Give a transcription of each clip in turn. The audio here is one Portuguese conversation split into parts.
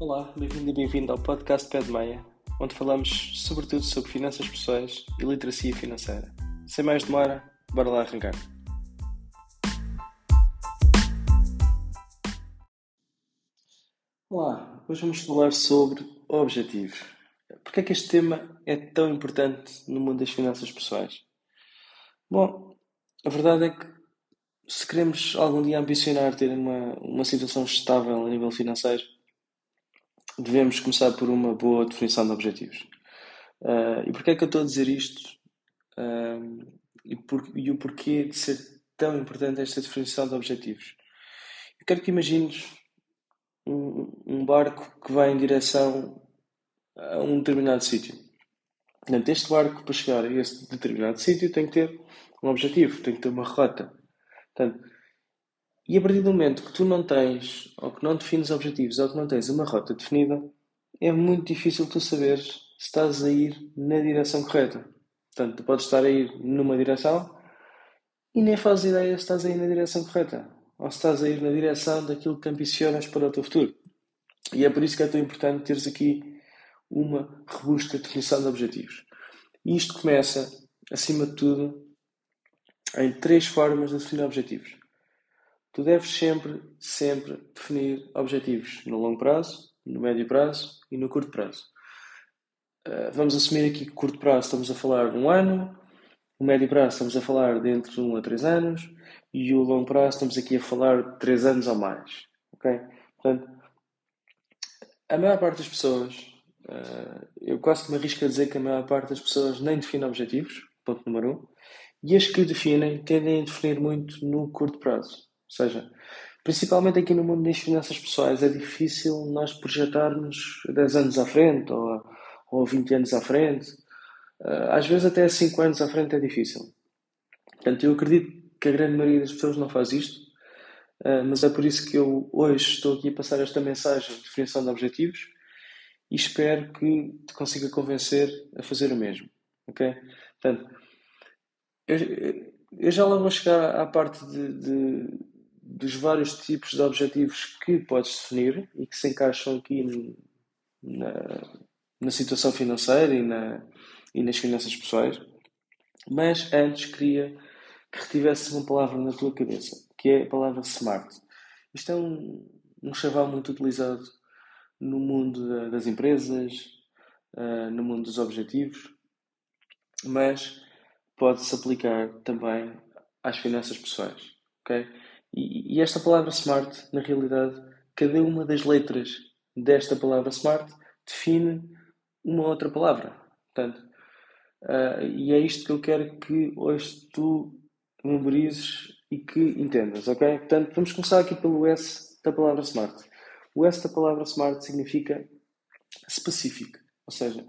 Olá, bem-vindo e bem-vindo ao podcast Pé de Meia, onde falamos sobretudo sobre finanças pessoais e literacia financeira. Sem mais demora, bora lá arrancar. Olá, hoje vamos falar sobre objetivos. Porquê é que este tema é tão importante no mundo das finanças pessoais? Bom, a verdade é que se queremos algum dia ambicionar ter uma, uma situação estável a nível financeiro, devemos começar por uma boa definição de objetivos. Uh, e porquê é que eu estou a dizer isto? Uh, e, por, e, o porquê de ser tão importante esta definição de objetivos? Eu quero que imagines um, um barco que vai em direção a um determinado sítio. Portanto, este barco, para chegar a esse determinado sítio, tem que ter um objetivo, tem que ter uma rota. Portanto, e a partir do momento que tu não tens, ou que não defines objetivos, ou que não tens uma rota definida, é muito difícil tu saberes se estás a ir na direção correta. Portanto, tu podes estar a ir numa direção e nem fazes ideia se estás a ir na direção correta, ou se estás a ir na direção daquilo que ambicionas para o teu futuro. E é por isso que é tão importante teres aqui uma robusta definição de objetivos. E isto começa, acima de tudo, em três formas de definir objetivos. Tu deves sempre, sempre definir objetivos no longo prazo, no médio prazo e no curto prazo. Uh, vamos assumir aqui que curto prazo estamos a falar de um ano, o médio prazo estamos a falar de entre 1 a 3 anos e o longo prazo estamos aqui a falar de 3 anos ou mais. Ok? Portanto, a maior parte das pessoas, uh, eu quase que me arrisco a dizer que a maior parte das pessoas nem define objetivos, ponto número 1. Um, e as que definem tendem a definir muito no curto prazo. Ou seja, principalmente aqui no mundo das finanças pessoais, é difícil nós projetarmos 10 anos à frente ou, ou 20 anos à frente. Ah, às vezes até 5 anos à frente é difícil. Portanto, eu acredito que a grande maioria das pessoas não faz isto, ah, mas é por isso que eu hoje estou aqui a passar esta mensagem de definição de objetivos e espero que te consiga convencer a fazer o mesmo. Ok? Portanto, eu, eu já lá vou chegar à parte de, de, dos vários tipos de objetivos que podes definir e que se encaixam aqui na, na situação financeira e, na, e nas finanças pessoais. Mas antes queria que retivesse uma palavra na tua cabeça, que é a palavra smart. Isto é um, um chaval muito utilizado no mundo das empresas, uh, no mundo dos objetivos, mas pode-se aplicar também às finanças pessoais. Okay? E, esta palavra smart, na realidade, cada uma das letras desta palavra smart define uma outra palavra. Portanto, uh, e é isto que eu quero que hoje tu memorizes e que entendas, ok? Portanto, vamos começar aqui pelo S da palavra smart. O S da palavra smart significa specific, ou seja,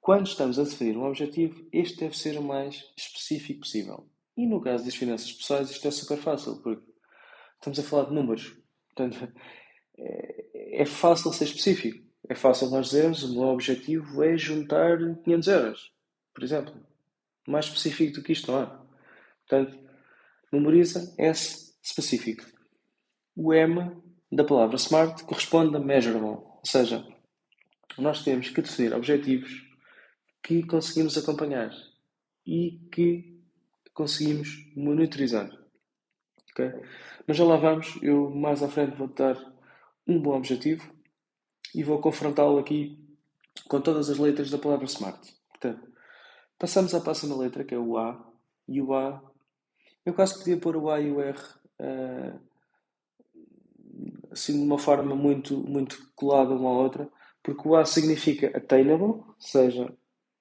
quando estamos a definir um objetivo, este deve ser o mais específico possível. E no caso das finanças pessoais, isto é super fácil, porque estamos a falar de números. Portanto, é, é fácil ser específico. É fácil nós dizermos o meu objetivo é juntar 500 euros, por exemplo. Mais específico do que isto não há. Portanto, memoriza S específico. O M da palavra SMART corresponde a measurable, ou seja, nós temos que definir objetivos que conseguimos acompanhar e que conseguimos monitorizar. Okay? Mas já lá vamos, eu mais à frente vou dar um bom objetivo e vou confrontá-lo aqui com todas as letras da palavra SMART. Portanto, passamos à próxima letra, que é o A, e o A, eu quase podia pôr o A e o R uh, assim de uma forma muito, muito colada uma à outra, porque o A significa attainable, ou seja,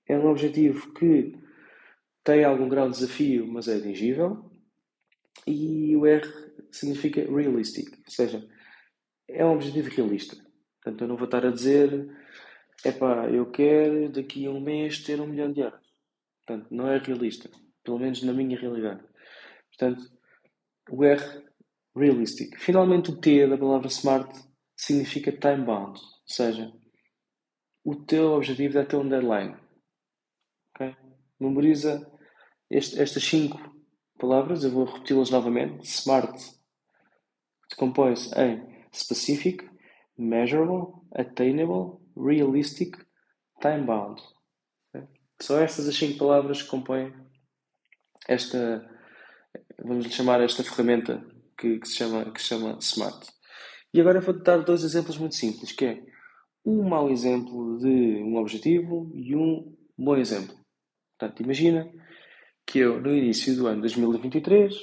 é um objetivo que tem algum grau de desafio, mas é atingível. E o R significa realistic, ou seja, é um objetivo realista. Portanto, eu não vou estar a dizer, epá, eu quero daqui a um mês ter um milhão de euros. Portanto, não é realista, pelo menos na minha realidade. Portanto, o R, realistic. Finalmente, o T da palavra smart significa time bound, ou seja, o teu objetivo deve ter um deadline. Okay? Memoriza este, estas cinco palavras, eu vou repeti-las novamente. Smart decompõe-se em specific, measurable, attainable, realistic, time-bound. São estas as cinco palavras que compõem esta, vamos lhe chamar esta ferramenta que, que, se chama, que se chama SMART. E agora vou dar dois exemplos muito simples, que é um mau exemplo de um objetivo e um bom exemplo. Portanto, imagina que eu, no início do ano 2023,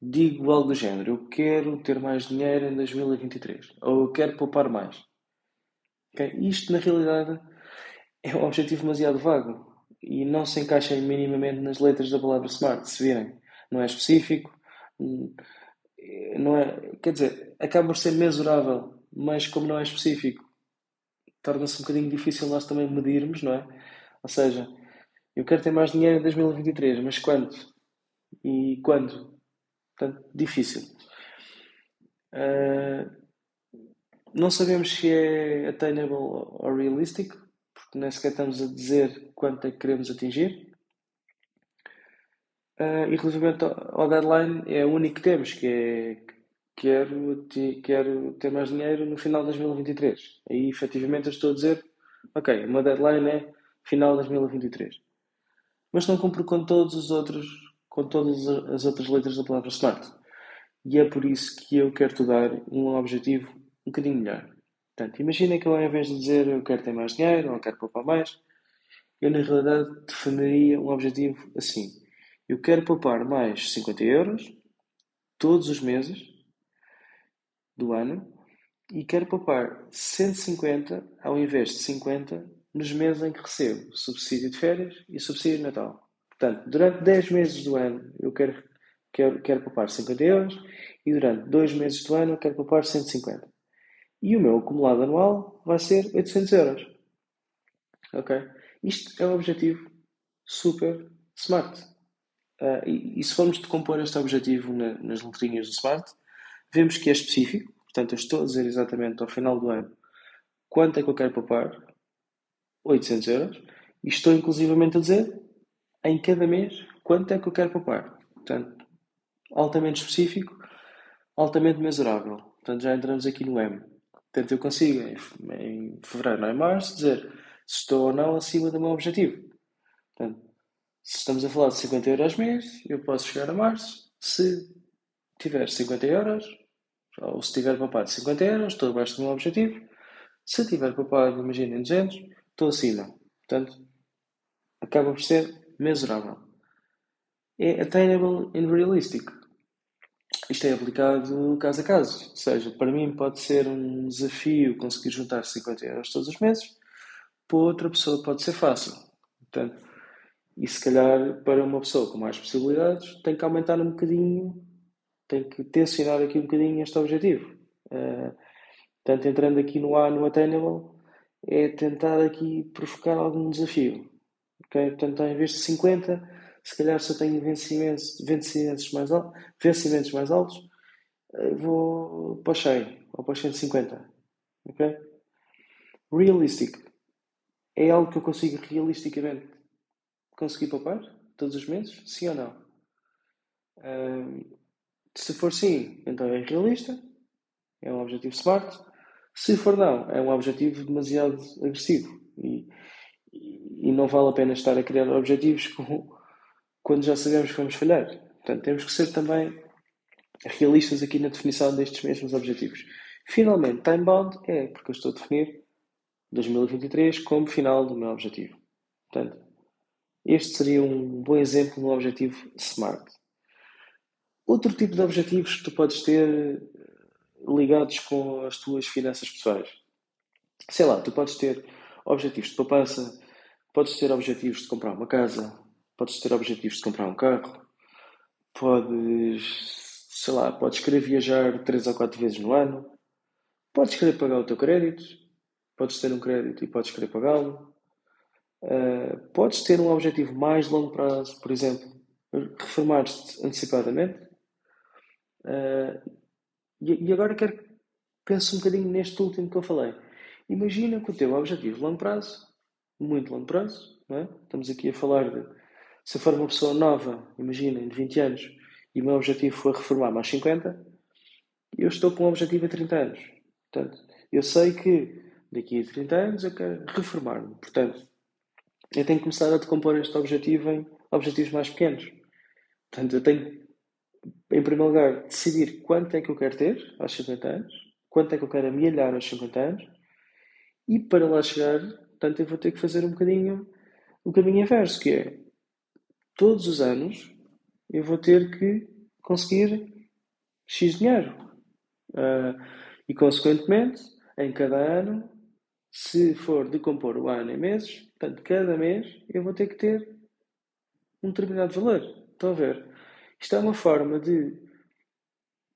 digo algo do género: eu quero ter mais dinheiro em 2023, ou eu quero poupar mais. Okay? Isto, na realidade, é um objetivo demasiado vago e não se encaixa minimamente nas letras da palavra smart, se virem. Não é específico, não é, quer dizer, acaba por ser mesurável, mas como não é específico, torna-se um bocadinho difícil nós também medirmos, não é? Ou seja, eu quero ter mais dinheiro em 2023, mas quando? E quando? Portanto, difícil. Uh, não sabemos se é attainable ou realistic, porque nem sequer estamos a dizer quanto é que queremos atingir. Uh, e relativamente ao deadline, é o único que temos, que é quero, quero ter mais dinheiro no final de 2023. Aí, efetivamente, eu estou a dizer, ok, uma deadline é final de 2023. Mas não cumpro com todos os outros, com todas as outras letras da palavra smart. E é por isso que eu quero te dar um objetivo um bocadinho melhor. Portanto, imagina que eu, ao invés de dizer eu quero ter mais dinheiro ou quero poupar mais, eu na realidade definiria um objetivo assim. Eu quero poupar mais 50 euros todos os meses do ano e quero poupar 150 ao invés de 50 nos meses em que recebo subsídio de férias e subsídio de Natal. Portanto, durante 10 meses do ano eu quero, quero, quero poupar 50 euros e durante 2 meses do ano eu quero poupar 150. E o meu acumulado anual vai ser 800 euros. Ok? Isto é um objetivo super smart. Uh, e, e, se formos decompor este objetivo na, nas letrinhas do smart, vemos que é específico. Portanto, eu estou a dizer exatamente ao final do ano quanto é que eu quero poupar. 800 euros. E estou inclusivamente a dizer em cada mês quanto é que eu quero poupar. Portanto, altamente específico, altamente mesurável. Portanto, já entramos aqui no M. Portanto, eu consigo, em, fevereiro, não em março, dizer se estou ou não acima do meu objetivo. Portanto, se estamos a falar de 50 euros mês, eu posso chegar a março. Se tiver 50 euros, ou se tiver poupado 50 euros, estou abaixo do meu objetivo. Se tiver poupado, imaginem, 200, estou acima. Portanto, acaba por ser mesurável. É attainable and realistic isto é aplicado caso a caso. Ou seja, para mim pode ser um desafio conseguir juntar 50 euros todos os meses, para outra pessoa pode ser fácil. Portanto, e se calhar para uma pessoa com mais possibilidades tem que aumentar um bocadinho, tem que tensionar aqui um bocadinho este objetivo. Uh, portanto, entrando aqui no A, no Attainable, é tentar aqui provocar algum desafio. Okay? Portanto, em vez de 50, se calhar se eu tenho vencimentos, vencimentos, mais, altos, vencimentos mais altos, eh, vou para o 100 ou para os 150. Ok? Realistic. É algo que eu consigo realisticamente conseguir poupar todos os meses? Sim ou não? se for sim, então é realista. É um objetivo smart. Se for não, é um objetivo demasiado agressivo. E, e não vale a pena estar a criar objetivos com, quando já sabemos que vamos falhar. Portanto, temos que ser também realistas aqui na definição destes mesmos objetivos. Finalmente, time bound é porque eu estou a definir 2023 como final do meu objetivo. Portanto, este seria um bom exemplo de um objetivo SMART. Outro tipo de objetivos que tu podes ter ligados com as tuas finanças pessoais. Sei lá, tu podes ter objetivos de poupança, podes ter objetivos de comprar uma casa, podes ter objetivos de comprar um carro, podes, sei lá, podes querer viajar 3 ou 4 vezes no ano, podes querer pagar o teu crédito, podes ter um crédito e podes querer pagá-lo, uh, podes ter um objetivo mais longo prazo, por exemplo, reformar-te antecipadamente. Uh, e, agora quero que pense um bocadinho neste último que eu falei. Imagina que o teu objetivo de longo prazo, muito longo prazo, é? estamos aqui a falar de se for uma pessoa nova, imaginem, de 20 anos, e o meu objetivo for reformar mais 50, eu estou com um objetivo a 30 anos. Portanto, Eu sei que daqui a 30 anos eu quero reformar-me. Portanto, eu tenho que começar a decompor este objetivo em objetivos mais pequenos. Portanto, eu tenho, em primeiro lugar, decidir quanto é que eu quero ter aos 50 anos, quanto é que eu quero amelhar aos 50 anos, e para lá chegar, portanto, eu vou ter que fazer um bocadinho o caminho inverso, que é todos os anos eu vou ter que conseguir X dinheiro. Uh, e, consequentemente, em cada ano, se for decompor o ano em meses, portanto, cada mês eu vou ter que ter um determinado valor. Estão a ver? Isto é uma forma de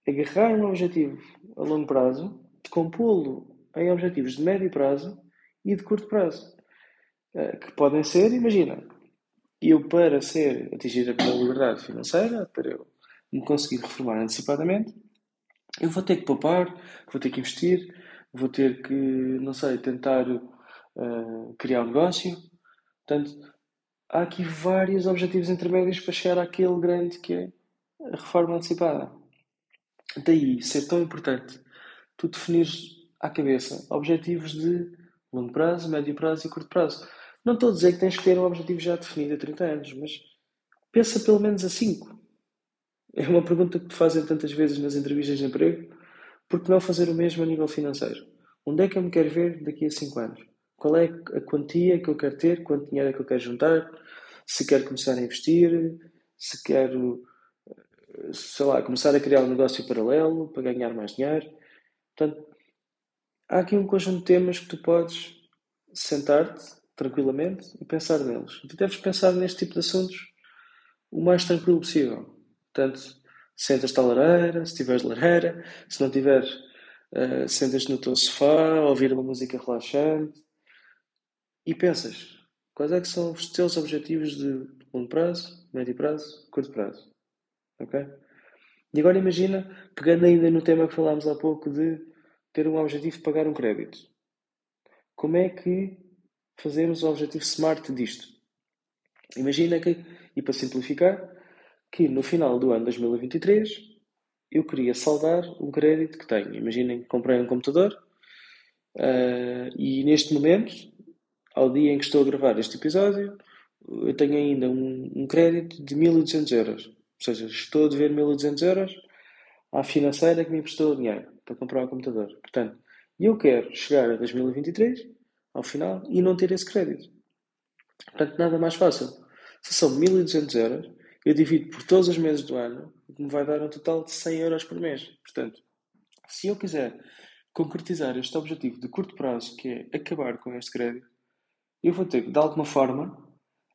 agarrar um objetivo a longo prazo, decompô-lo em objetivos de médio prazo e de curto prazo. Uh, que podem ser, imagina, eu para ser, atingir a minha liberdade financeira, para eu me conseguir reformar antecipadamente, eu vou ter que poupar, vou ter que investir, vou ter que, não sei, tentar uh, criar um negócio. Portanto, há aqui vários objetivos intermédios para chegar àquele grande que é a reforma antecipada. Daí ser tão importante tu definires à cabeça objetivos de longo prazo, médio prazo e curto prazo. Não estou a dizer que tens que ter um objetivo já definido a 30 anos, mas pensa pelo menos a 5. É uma pergunta que te fazem tantas vezes nas entrevistas de emprego. Por que não fazer o mesmo a nível financeiro? Onde é que eu me quero ver daqui a 5 anos? Qual é a quantia que eu quero ter? Quanto dinheiro é que eu quero juntar? Se quero começar a investir? Se quero, sei lá, começar a criar um negócio paralelo para ganhar mais dinheiro? Portanto, há aqui um conjunto de temas que tu podes sentar-te tranquilamente e pensar neles. Tu deves pensar neste tipo de assuntos o mais tranquilo possível. Portanto, sentas-te à lareira, se tiveres lareira, se não tiveres, uh, sentas-te no teu sofá, ouvir uma música relaxante e pensas quais é que são os teus objetivos de longo prazo, médio prazo, curto prazo. Ok? E agora imagina, pegando ainda no tema que falámos há pouco de ter um objetivo de pagar um crédito. Como é que fazemos o objetivo SMART disto? Imagina que, e para simplificar, que no final do ano 2023 eu queria saldar um crédito que tenho. Imaginem que comprei um computador uh, e neste momento, ao dia em que estou a gravar este episódio, eu tenho ainda um, um crédito de 1200 euros. Ou seja, estou a dever 1200 euros à financeira que me emprestou o dinheiro para comprar um computador. Portanto, eu quero chegar a 2023, ao final, e não ter esse crédito. Portanto, nada mais fácil. Se são 1200 euros, eu divido por todos os meses do ano, o que me vai dar um total de 100 euros por mês. Portanto, se eu quiser concretizar este objetivo de curto prazo, que é acabar com este crédito, eu vou ter que, de alguma forma,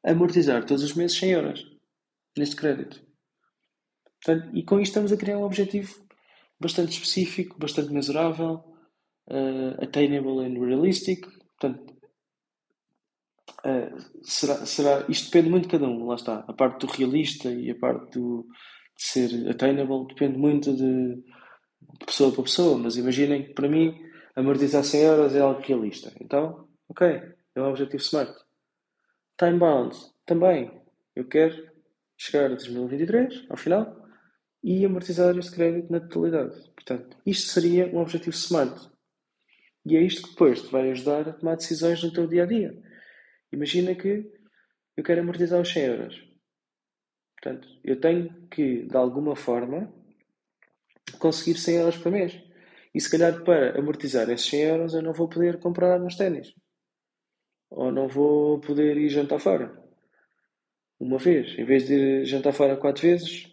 amortizar todos os meses 100 euros neste crédito. Portanto, e com isto estamos a criar um objetivo bastante específico, bastante mesurável, uh, attainable and realistic. Portanto, Uh, será, será, isto depende muito de cada um, lá está. A parte do realista e a parte do, de ser attainable depende muito de, de pessoa para pessoa, mas imaginem que para mim amortizar 100 euros é algo realista. Então, ok, é um objetivo smart. Time bound, também. Eu quero chegar a 2023, ao final, e amortizar este crédito na totalidade. Portanto, isto seria um objetivo smart. E é isto que depois te vai ajudar a tomar decisões no teu dia a dia. Imagina que eu quero amortizar os 100 euros. Portanto, eu tenho que, de alguma forma, conseguir 100 euros por mês. E se calhar para amortizar esses 100 euros eu não vou poder comprar meus ténis. Ou não vou poder ir jantar fora. Uma vez. Em vez de ir jantar fora quatro vezes,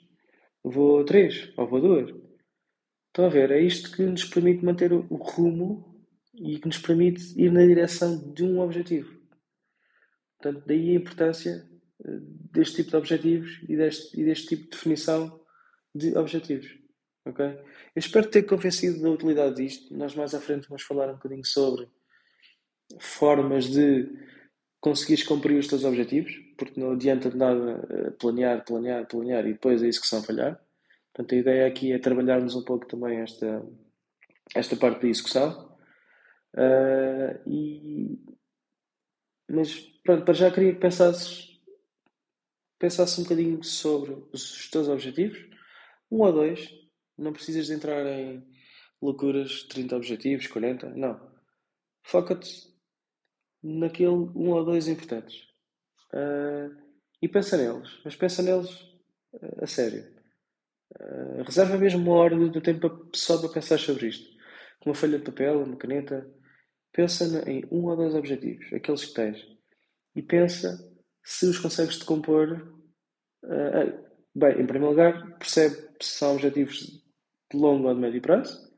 vou três. Ou vou duas. Estão a ver? É isto que nos permite manter o rumo e que nos permite ir na direção de um objetivo. Portanto, daí a importância eh, deste tipo de objetivos e deste, e deste tipo de definição de objetivos. Ok? Eu espero ter convencido da utilidade disto. Nós mais à frente vamos falar um bocadinho sobre formas de conseguires cumprir os teus objetivos, porque não adianta nada eh, planear, planear, planear e depois é isso que são falhar. Portanto, a ideia aqui é trabalharmos um pouco também esta, esta parte da execução. Uh, e, mas pronto, para já queria que pensasses, pensasses um bocadinho sobre os teus objetivos, um ou dois, não precisas de entrar em loucuras, 30 objetivos, 40, não. Foca-te naquele um ou dois importantes. Uh, e pensa neles, mas pensa neles uh, a sério. Uh, reserva mesmo uma hora do, tempo só para pensar sobre isto. Com uma folha de papel, uma caneta. Pensa em um ou dois objetivos, aqueles que tens. E pensa se os consegues decompor. bem, em primeiro lugar, percebe se são objetivos de longo ou de médio prazo,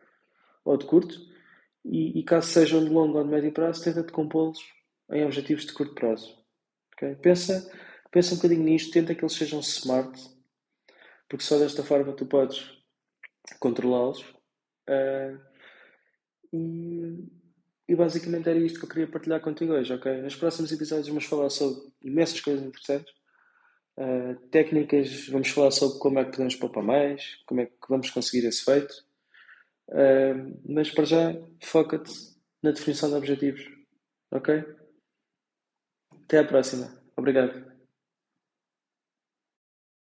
ou de curto, e, e caso sejam de longo ou de médio prazo, tenta decompô-los em objetivos de curto prazo. Okay? Pensa, pensa um bocadinho nisto, tenta que eles sejam smart, porque só desta forma tu podes controlá-los. Uh, e, e, basicamente era isto que eu queria partilhar contigo hoje, ok? Nos próximos episódios vamos falar sobre imensas coisas interessantes. Uh, técnicas, vamos falar sobre como é que podemos poupar mais, como é que vamos conseguir esse feito. Uh, mas para já, foca-te na definição de objetivos, ok? Até à próxima. Obrigado.